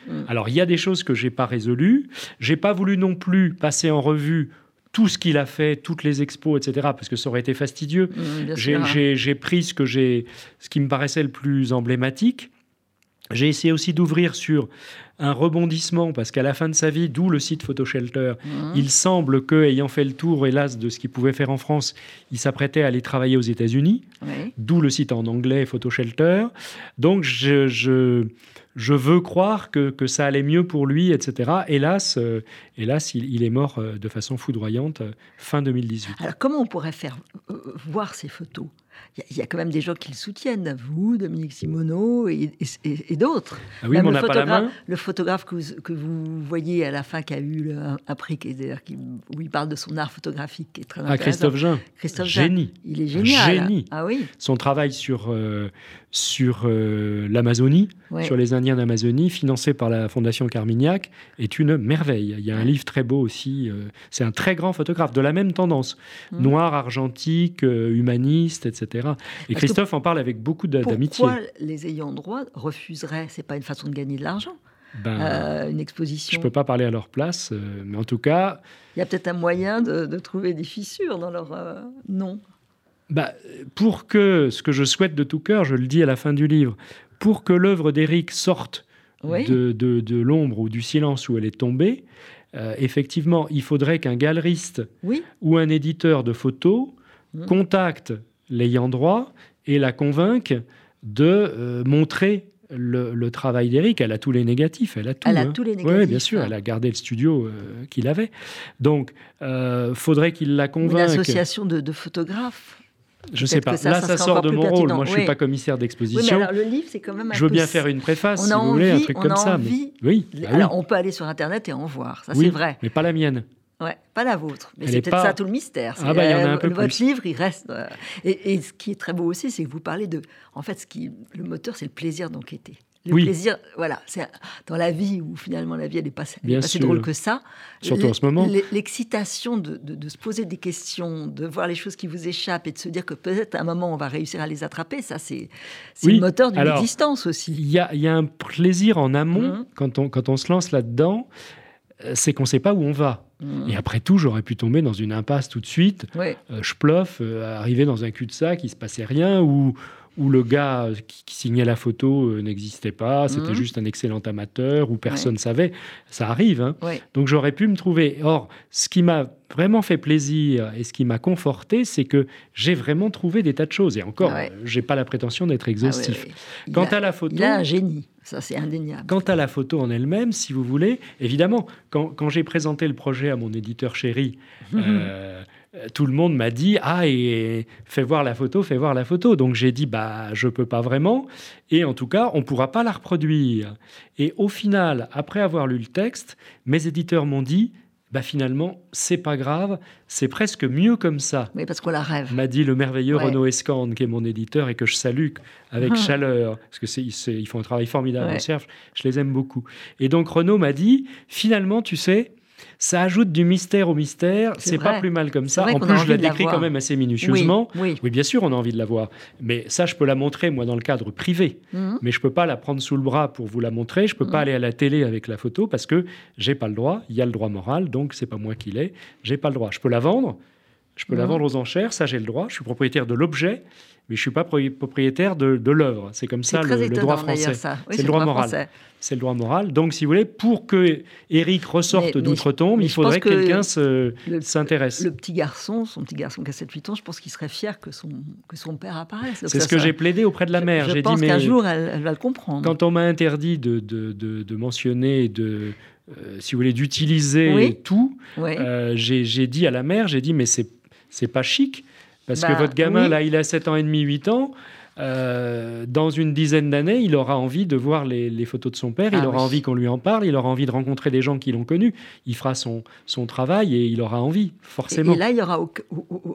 Mm. Alors il y a des choses que j'ai pas résolues. J'ai pas voulu non plus passer en revue tout ce qu'il a fait, toutes les expos, etc., parce que ça aurait été fastidieux. j'ai pris ce, que ce qui me paraissait le plus emblématique. J'ai essayé aussi d'ouvrir sur un rebondissement, parce qu'à la fin de sa vie, d'où le site Photoshelter, mmh. il semble que, ayant fait le tour, hélas, de ce qu'il pouvait faire en France, il s'apprêtait à aller travailler aux États-Unis, d'où le site en anglais Photoshelter. Donc, je, je, veux croire que, que, ça allait mieux pour lui, etc. Hélas, euh, hélas il, est mort euh, de façon foudroyante euh, fin 2018. Alors, comment on pourrait faire voir ces photos? Il y, a quand même des gens qui le soutiennent, vous, Dominique Simoneau et, d'autres. Ah oui, mais on n'a pas la main. Le photographe que vous, que vous, voyez à la fin qui a eu un, prix qui, qui, où il parle de son art photographique qui est très ah, Christophe Jean. Christophe Génie. Il est génial. Génie. Ah oui. Son travail sur, euh, sur euh, l'Amazonie, sur les Indiens d'Amazonie, financé par la Fondation Carmignac, est une merveille. Il y a un livre très beau aussi. Euh, c'est un très grand photographe de la même tendance, mmh. noir, argentique, humaniste, etc. Et Christophe en parle avec beaucoup d'amitié. Pourquoi les ayants droit refuseraient C'est pas une façon de gagner de l'argent. Ben, une exposition? Je ne peux pas parler à leur place, mais en tout cas. Il y a peut-être un moyen de, trouver des fissures dans leur nom bah, Pour que, ce que je souhaite de tout cœur, je le dis à la fin du livre, pour que l'œuvre d'Éric sorte de, de, l'ombre ou du silence où elle est tombée, euh, effectivement, il faudrait qu'un galeriste ou un éditeur de photos mmh. contacte l'ayant droit et la convainque de euh, montrer le, travail d'Éric, elle a tous les négatifs, elle a tout. Elle a hein. tous les négatifs. Oui, bien sûr, elle a gardé le studio euh, qu'il avait. Donc, euh, faudrait qu'il la convainque. Une association de photographes je sais pas. Là, ça, sort de mon rôle. Moi, je suis pas commissaire d'exposition. Oui, alors, le livre, c'est quand même. Un je veux bien faire une préface, si vous voulez, un truc comme ça. Oui. Bah alors, on peut aller sur Internet et en voir. Ça, c'est vrai. Mais pas la mienne. Ouais, pas la vôtre. Mais c'est peut-être ça tout le mystère. Ah bah, il y en a un peu Votre livre, il reste. Euh, et, et, ce qui est très beau aussi, c'est que vous parlez de. En fait, ce qui, le moteur, c'est le plaisir d'enquêter. Le plaisir, voilà, c'est dans la vie où finalement la vie elle est pas, si drôle que ça. Surtout en ce moment. L'excitation de, de, se poser des questions, de voir les choses qui vous échappent et de se dire que peut-être à un moment on va réussir à les attraper, ça c'est le moteur d'une existence aussi. Il y a, y a, un plaisir en amont mmh. quand, on, quand on se lance là-dedans, euh, c'est qu'on ne sait pas où on va. Mmh. Et après tout, j'aurais pu tomber dans une impasse tout de suite. Euh, je ploffe, euh, arriver dans un cul-de-sac, il ne se passait rien, ou où le gars qui, signait la photo euh, n'existait pas, c'était mhm. juste un excellent amateur, où personne ne savait. Ça arrive. Hein. Donc j'aurais pu me trouver. Or, ce qui m'a vraiment fait plaisir et ce qui m'a conforté, c'est que j'ai vraiment trouvé des tas de choses. Et encore, je j'ai pas la prétention d'être ah exhaustif. Quant à la photo, il a un génie. Ça, c'est indéniable. Quant à la photo en elle-même, si vous voulez, évidemment, quand, quand j'ai présenté le projet à mon éditeur chéri, euh, euh, tout le monde m'a dit ah et fais voir la photo, fais voir la photo. Donc j'ai dit bah je peux pas vraiment et en tout cas on pourra pas la reproduire. Et au final, après avoir lu le texte, mes éditeurs m'ont dit bah finalement, c'est pas grave, c'est presque mieux comme ça. Oui, parce qu'on la rêve. M'a dit le merveilleux Renaud Escande, qui est mon éditeur et que je salue avec chaleur, parce que c'est, ils font un travail formidable en je les aime beaucoup. Et donc Renaud m'a dit, finalement, tu sais, ça ajoute du mystère au mystère. C'est pas plus mal comme ça. En plus, je la décris quand même assez minutieusement. Oui, bien sûr, on a envie de la voir. Mais ça, je peux la montrer, moi, dans le cadre privé. Mhm. Mais je peux pas la prendre sous le bras pour vous la montrer. Je peux pas mhm. aller à la télé avec la photo parce que j'ai pas le droit. Il y a le droit moral, donc c'est pas moi qui l'ai. J'ai pas le droit. Je peux la vendre. Je peux la mhm. vendre aux enchères, ça j'ai le droit. Je suis propriétaire de l'objet, mais je suis pas propriétaire de, de l'œuvre. C'est comme ça le, droit français. c'est le droit moral. C'est le droit moral. Donc, si vous voulez, pour que Eric ressorte d'outre-tombe, il faudrait que, quelqu'un s'intéresse. Le, petit garçon, son petit garçon qui a 7-8 ans, je pense qu'il serait fier que son, que son père apparaisse. C'est ce que j'ai plaidé auprès de la mère. Je, pense qu'un jour, elle, va le comprendre. Quand on m'a interdit de, de, de, mentionner, de, euh, si vous voulez, d'utiliser tout, euh, j'ai dit à la mère, j'ai dit, mais c'est pas chic. Parce que bah, votre gamin, là, il a 7 ans et demi, 8 ans. Euh, dans une dizaine d'années, il aura envie de voir les, photos de son père, il ah aura envie qu'on lui en parle, il aura envie de rencontrer des gens qui l'ont connu, il fera son, son travail et il aura envie, forcément. Et, là, il y aura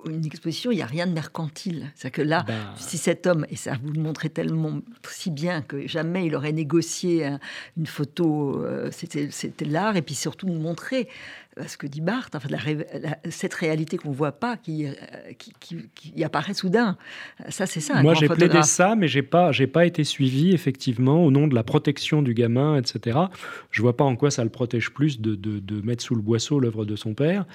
une exposition, il n'y a rien de mercantile. C'est-à-dire que là, bah. si cet homme, et ça vous le montrez tellement si bien que jamais il aurait négocié une photo, euh, c'était l'art, et puis surtout de montrer ce que dit Barthes, enfin, cette réalité qu'on ne voit pas, qui, euh, qui, apparaît soudain. Ça, c'est ça. Moi, j'ai plaidé ça, mais j'ai pas, j'ai pas été suivi effectivement au nom de la protection du gamin, etc. Je vois pas en quoi ça le protège plus de, de, de mettre sous le boisseau l'œuvre de son père.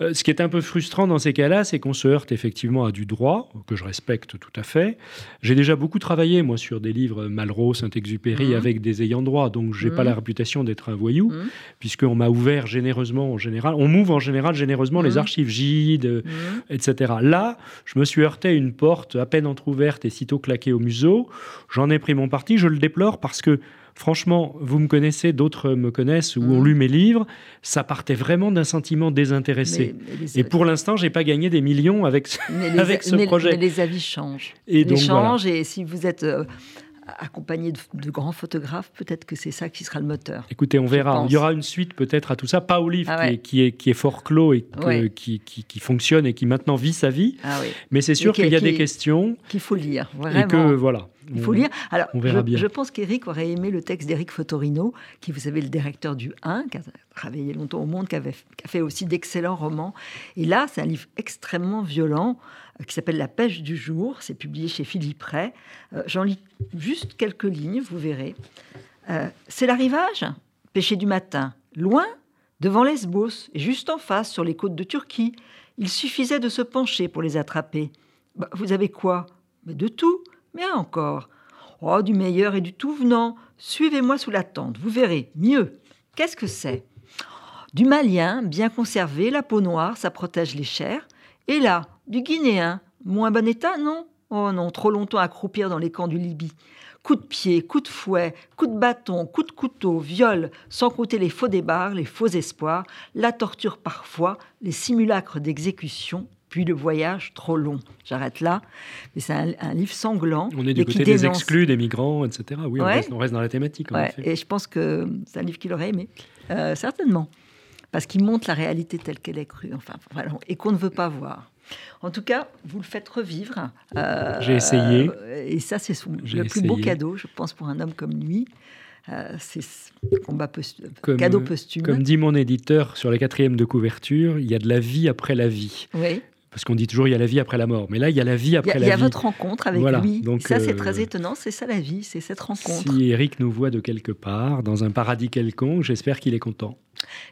Euh, ce qui est un peu frustrant dans ces cas-là, c'est qu'on se heurte effectivement à du droit, que je respecte tout à fait. J'ai déjà beaucoup travaillé, moi, sur des livres Malraux, Saint-Exupéry, mmh. avec des ayants droit, donc j'ai n'ai pas mmh. la réputation d'être un voyou, mmh. puisqu'on m'a ouvert généreusement en général, on m'ouvre en général généreusement les archives Gide, etc. Là, je me suis heurté à une porte à peine entr'ouverte et sitôt claquée au museau. J'en ai pris mon parti, je le déplore parce que franchement, vous me connaissez, d'autres me connaissent ou ont mmh. lu mes livres, ça partait vraiment d'un sentiment désintéressé. et pour l'instant, j'ai pas gagné des millions avec, avec ce projet. Mais les avis changent. Et les changent, et si vous êtes euh, accompagné de, grands photographes, peut-être que c'est ça qui sera le moteur. Écoutez, on verra. Il y aura une suite peut-être à tout ça. Pas au livre ah qui, est, qui, est, fort clos et qui, qui, fonctionne et qui maintenant vit sa vie. Ah mais c'est sûr qu'il y a des questions. Qu'il faut lire, vraiment. Et que voilà. Il faut lire. Alors, on verra je, bien. je pense qu'Éric aurait aimé le texte d'Éric Fotorino, qui, vous savez, le directeur du 1, qui a travaillé longtemps au Monde, qui, avait, qui a fait aussi d'excellents romans. Et là, c'est un livre extrêmement violent qui s'appelle La pêche du jour. C'est publié chez Philippe Ray. Euh, j'en lis juste quelques lignes, vous verrez. Euh, c'est l'arrivage, pêché du matin, loin, devant Lesbos, et juste en face, sur les côtes de Turquie. Il suffisait de se pencher pour les attraper. Bah, vous avez quoi? Mais de tout, mais encore. Oh, du meilleur et du tout venant. Suivez-moi sous la tente, vous verrez. Mieux. Qu'est-ce que c'est? Du malien, bien conservé, la peau noire, ça protège les chairs. Et là, du Guinéen, moins bon état, non? Oh non, trop longtemps à croupir dans les camps du Libye. Coups de pied, coups de fouet, coups de bâton, coups de couteau, viol, sans compter les faux débarres, les faux espoirs, la torture parfois, les simulacres d'exécution, puis le voyage trop long. J'arrête là. Mais c'est un, livre sanglant. On est du côté des exclus, des migrants, etc. Oui, on, reste, dans la thématique. Et je pense que c'est un livre qu'il aurait aimé, euh, certainement. Parce qu'il montre la réalité telle qu'elle est crue, enfin, et qu'on ne veut pas voir. En tout cas, vous le faites revivre. Euh, J'ai essayé. et ça, c'est le plus beau cadeau, je pense, pour un homme comme lui. Euh, c'est combat cadeau posthume. Comme dit mon éditeur sur les quatrièmes de couverture, il y a de la vie après la vie. Oui. Parce qu'on dit toujours il y a la vie après la mort, mais là il y a la vie après la vie. Il y a votre rencontre avec lui. Donc, ça c'est très euh, étonnant, c'est ça la vie, c'est cette rencontre. Si Eric nous voit de quelque part, dans un paradis quelconque, j'espère qu'il est content.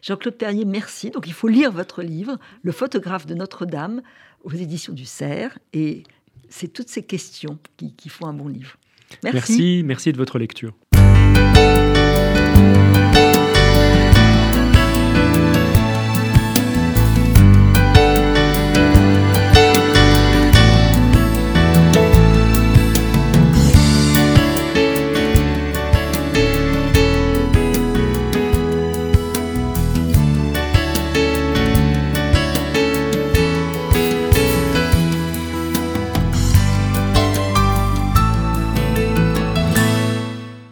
Jean-Claude Perrier, merci. Donc il faut lire votre livre, Le photographe de Notre-Dame, aux éditions du Cerf. Et c'est toutes ces questions qui, font un bon livre. merci, merci de votre lecture.